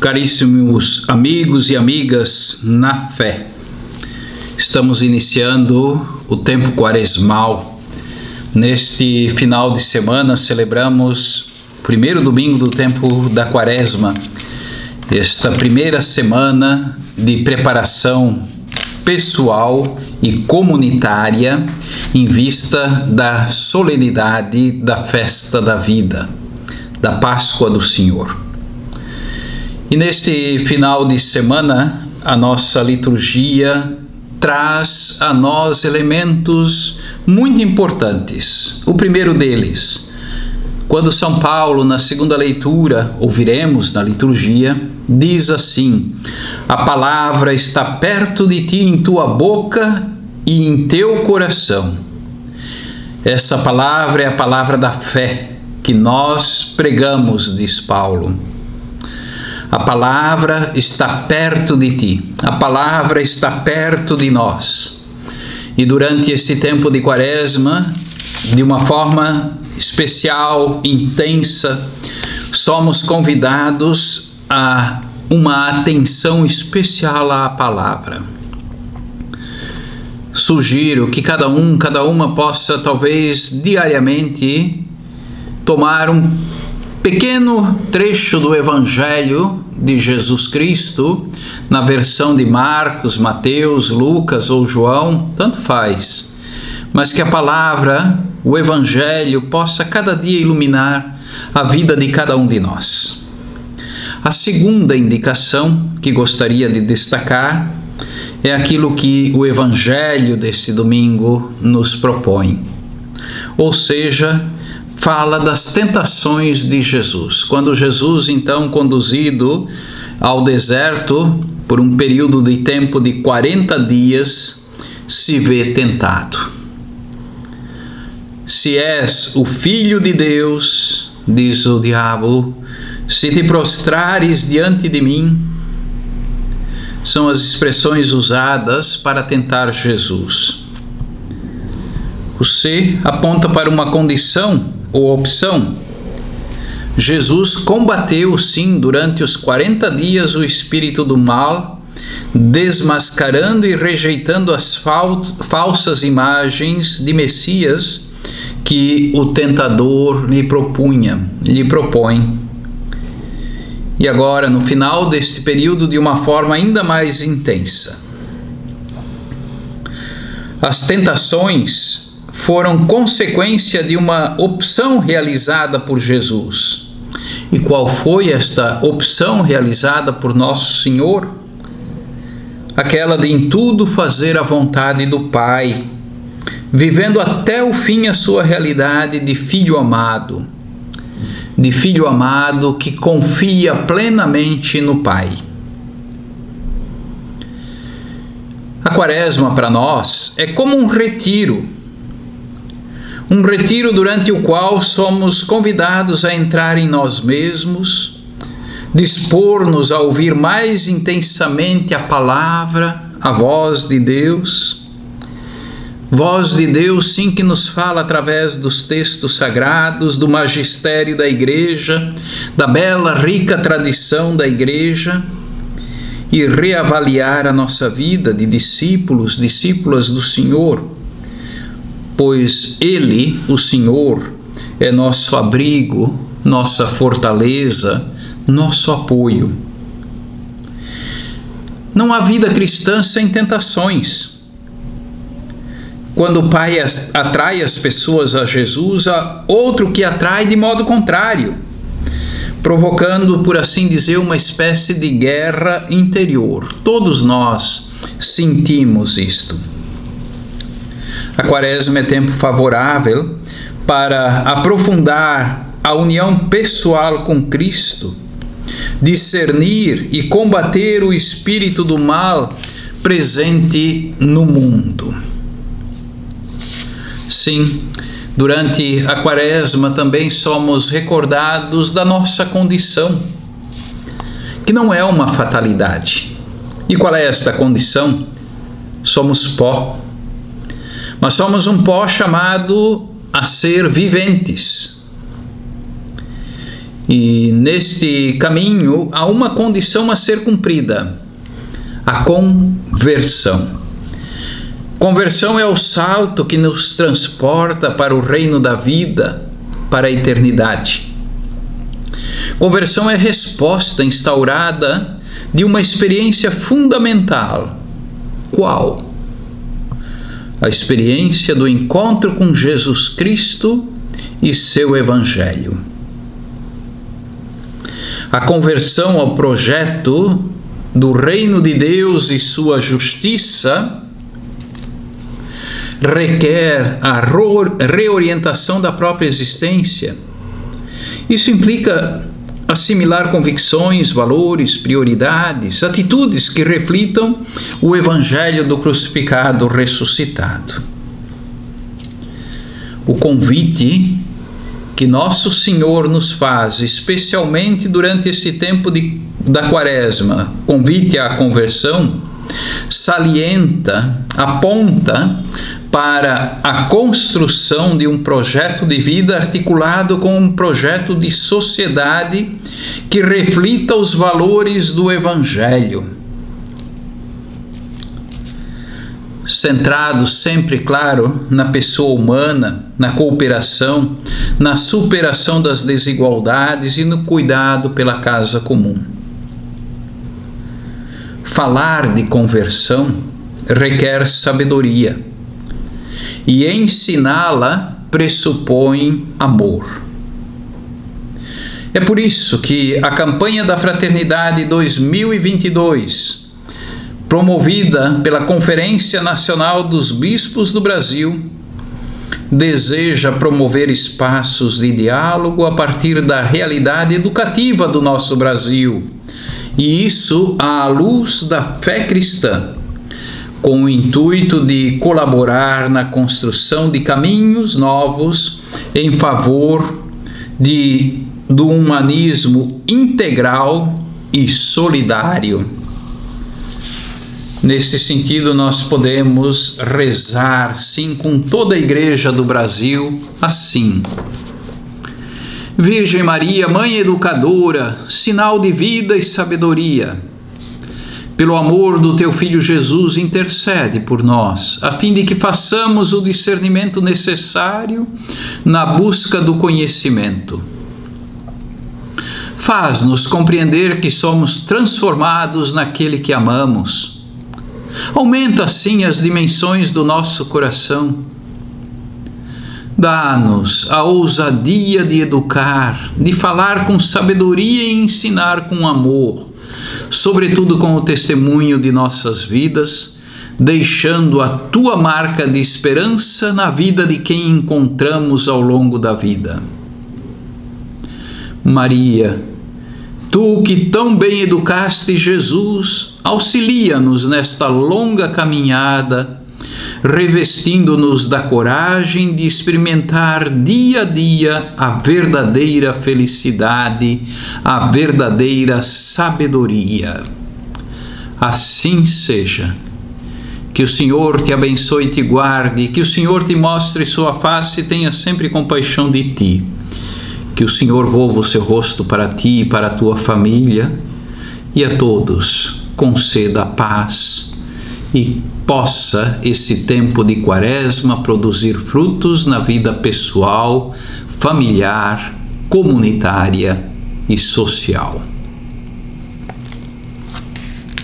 Caríssimos amigos e amigas na fé, estamos iniciando o tempo quaresmal. Neste final de semana celebramos o primeiro domingo do tempo da quaresma, esta primeira semana de preparação pessoal e comunitária em vista da solenidade da festa da vida, da Páscoa do Senhor. E neste final de semana, a nossa liturgia traz a nós elementos muito importantes. O primeiro deles, quando São Paulo, na segunda leitura, ouviremos na liturgia, diz assim: A palavra está perto de ti em tua boca e em teu coração. Essa palavra é a palavra da fé que nós pregamos, diz Paulo. A palavra está perto de ti, a palavra está perto de nós. E durante esse tempo de quaresma, de uma forma especial, intensa, somos convidados a uma atenção especial à palavra. Sugiro que cada um, cada uma possa talvez diariamente tomar um pequeno trecho do Evangelho de Jesus Cristo, na versão de Marcos, Mateus, Lucas ou João, tanto faz, mas que a palavra, o Evangelho, possa cada dia iluminar a vida de cada um de nós. A segunda indicação que gostaria de destacar é aquilo que o Evangelho desse domingo nos propõe, ou seja, fala das tentações de Jesus. Quando Jesus, então, conduzido ao deserto por um período de tempo de 40 dias, se vê tentado. Se és o filho de Deus, diz o diabo, se te prostrares diante de mim, são as expressões usadas para tentar Jesus. O aponta para uma condição ou opção. Jesus combateu, sim, durante os 40 dias o espírito do mal, desmascarando e rejeitando as fal falsas imagens de Messias que o tentador lhe propunha, lhe propõe. E agora, no final deste período, de uma forma ainda mais intensa. As tentações foram consequência de uma opção realizada por Jesus. E qual foi esta opção realizada por Nosso Senhor? Aquela de em tudo fazer a vontade do Pai, vivendo até o fim a sua realidade de filho amado, de filho amado que confia plenamente no Pai. A Quaresma para nós é como um retiro um retiro durante o qual somos convidados a entrar em nós mesmos, dispor-nos a ouvir mais intensamente a palavra, a voz de Deus. Voz de Deus, sim, que nos fala através dos textos sagrados, do magistério da Igreja, da bela, rica tradição da Igreja, e reavaliar a nossa vida de discípulos, discípulas do Senhor pois Ele, o Senhor, é nosso abrigo, nossa fortaleza, nosso apoio. Não há vida cristã sem tentações. Quando o Pai atrai as pessoas a Jesus, há outro que atrai de modo contrário, provocando, por assim dizer, uma espécie de guerra interior. Todos nós sentimos isto. A quaresma é tempo favorável para aprofundar a união pessoal com Cristo, discernir e combater o espírito do mal presente no mundo. Sim, durante a quaresma também somos recordados da nossa condição, que não é uma fatalidade. E qual é esta condição? Somos pó mas somos um pó chamado a ser viventes. E neste caminho há uma condição a ser cumprida: a conversão. Conversão é o salto que nos transporta para o reino da vida, para a eternidade. Conversão é resposta instaurada de uma experiência fundamental. Qual? A experiência do encontro com Jesus Cristo e seu Evangelho. A conversão ao projeto do reino de Deus e sua justiça requer a reorientação da própria existência. Isso implica assimilar convicções, valores, prioridades, atitudes que reflitam o Evangelho do crucificado ressuscitado. O convite que Nosso Senhor nos faz, especialmente durante esse tempo de, da Quaresma, convite à conversão, salienta, aponta para a construção de um projeto de vida articulado com um projeto de sociedade que reflita os valores do Evangelho. Centrado sempre, claro, na pessoa humana, na cooperação, na superação das desigualdades e no cuidado pela casa comum. Falar de conversão requer sabedoria e ensiná-la pressupõe amor. É por isso que a campanha da Fraternidade 2022, promovida pela Conferência Nacional dos Bispos do Brasil, deseja promover espaços de diálogo a partir da realidade educativa do nosso Brasil, e isso à luz da fé cristã com o intuito de colaborar na construção de caminhos novos em favor de, do humanismo integral e solidário. Nesse sentido, nós podemos rezar, sim, com toda a Igreja do Brasil, assim. Virgem Maria, Mãe Educadora, sinal de vida e sabedoria pelo amor do teu Filho Jesus, intercede por nós, a fim de que façamos o discernimento necessário na busca do conhecimento. Faz-nos compreender que somos transformados naquele que amamos. Aumenta assim as dimensões do nosso coração. Dá-nos a ousadia de educar, de falar com sabedoria e ensinar com amor sobretudo com o testemunho de nossas vidas, deixando a tua marca de esperança na vida de quem encontramos ao longo da vida. Maria, tu que tão bem educaste Jesus, auxilia-nos nesta longa caminhada revestindo-nos da coragem de experimentar dia a dia a verdadeira felicidade, a verdadeira sabedoria. Assim seja. Que o Senhor te abençoe e te guarde, que o Senhor te mostre sua face e tenha sempre compaixão de ti. Que o Senhor volva o seu rosto para ti e para a tua família e a todos conceda paz e possa esse tempo de quaresma produzir frutos na vida pessoal, familiar, comunitária e social.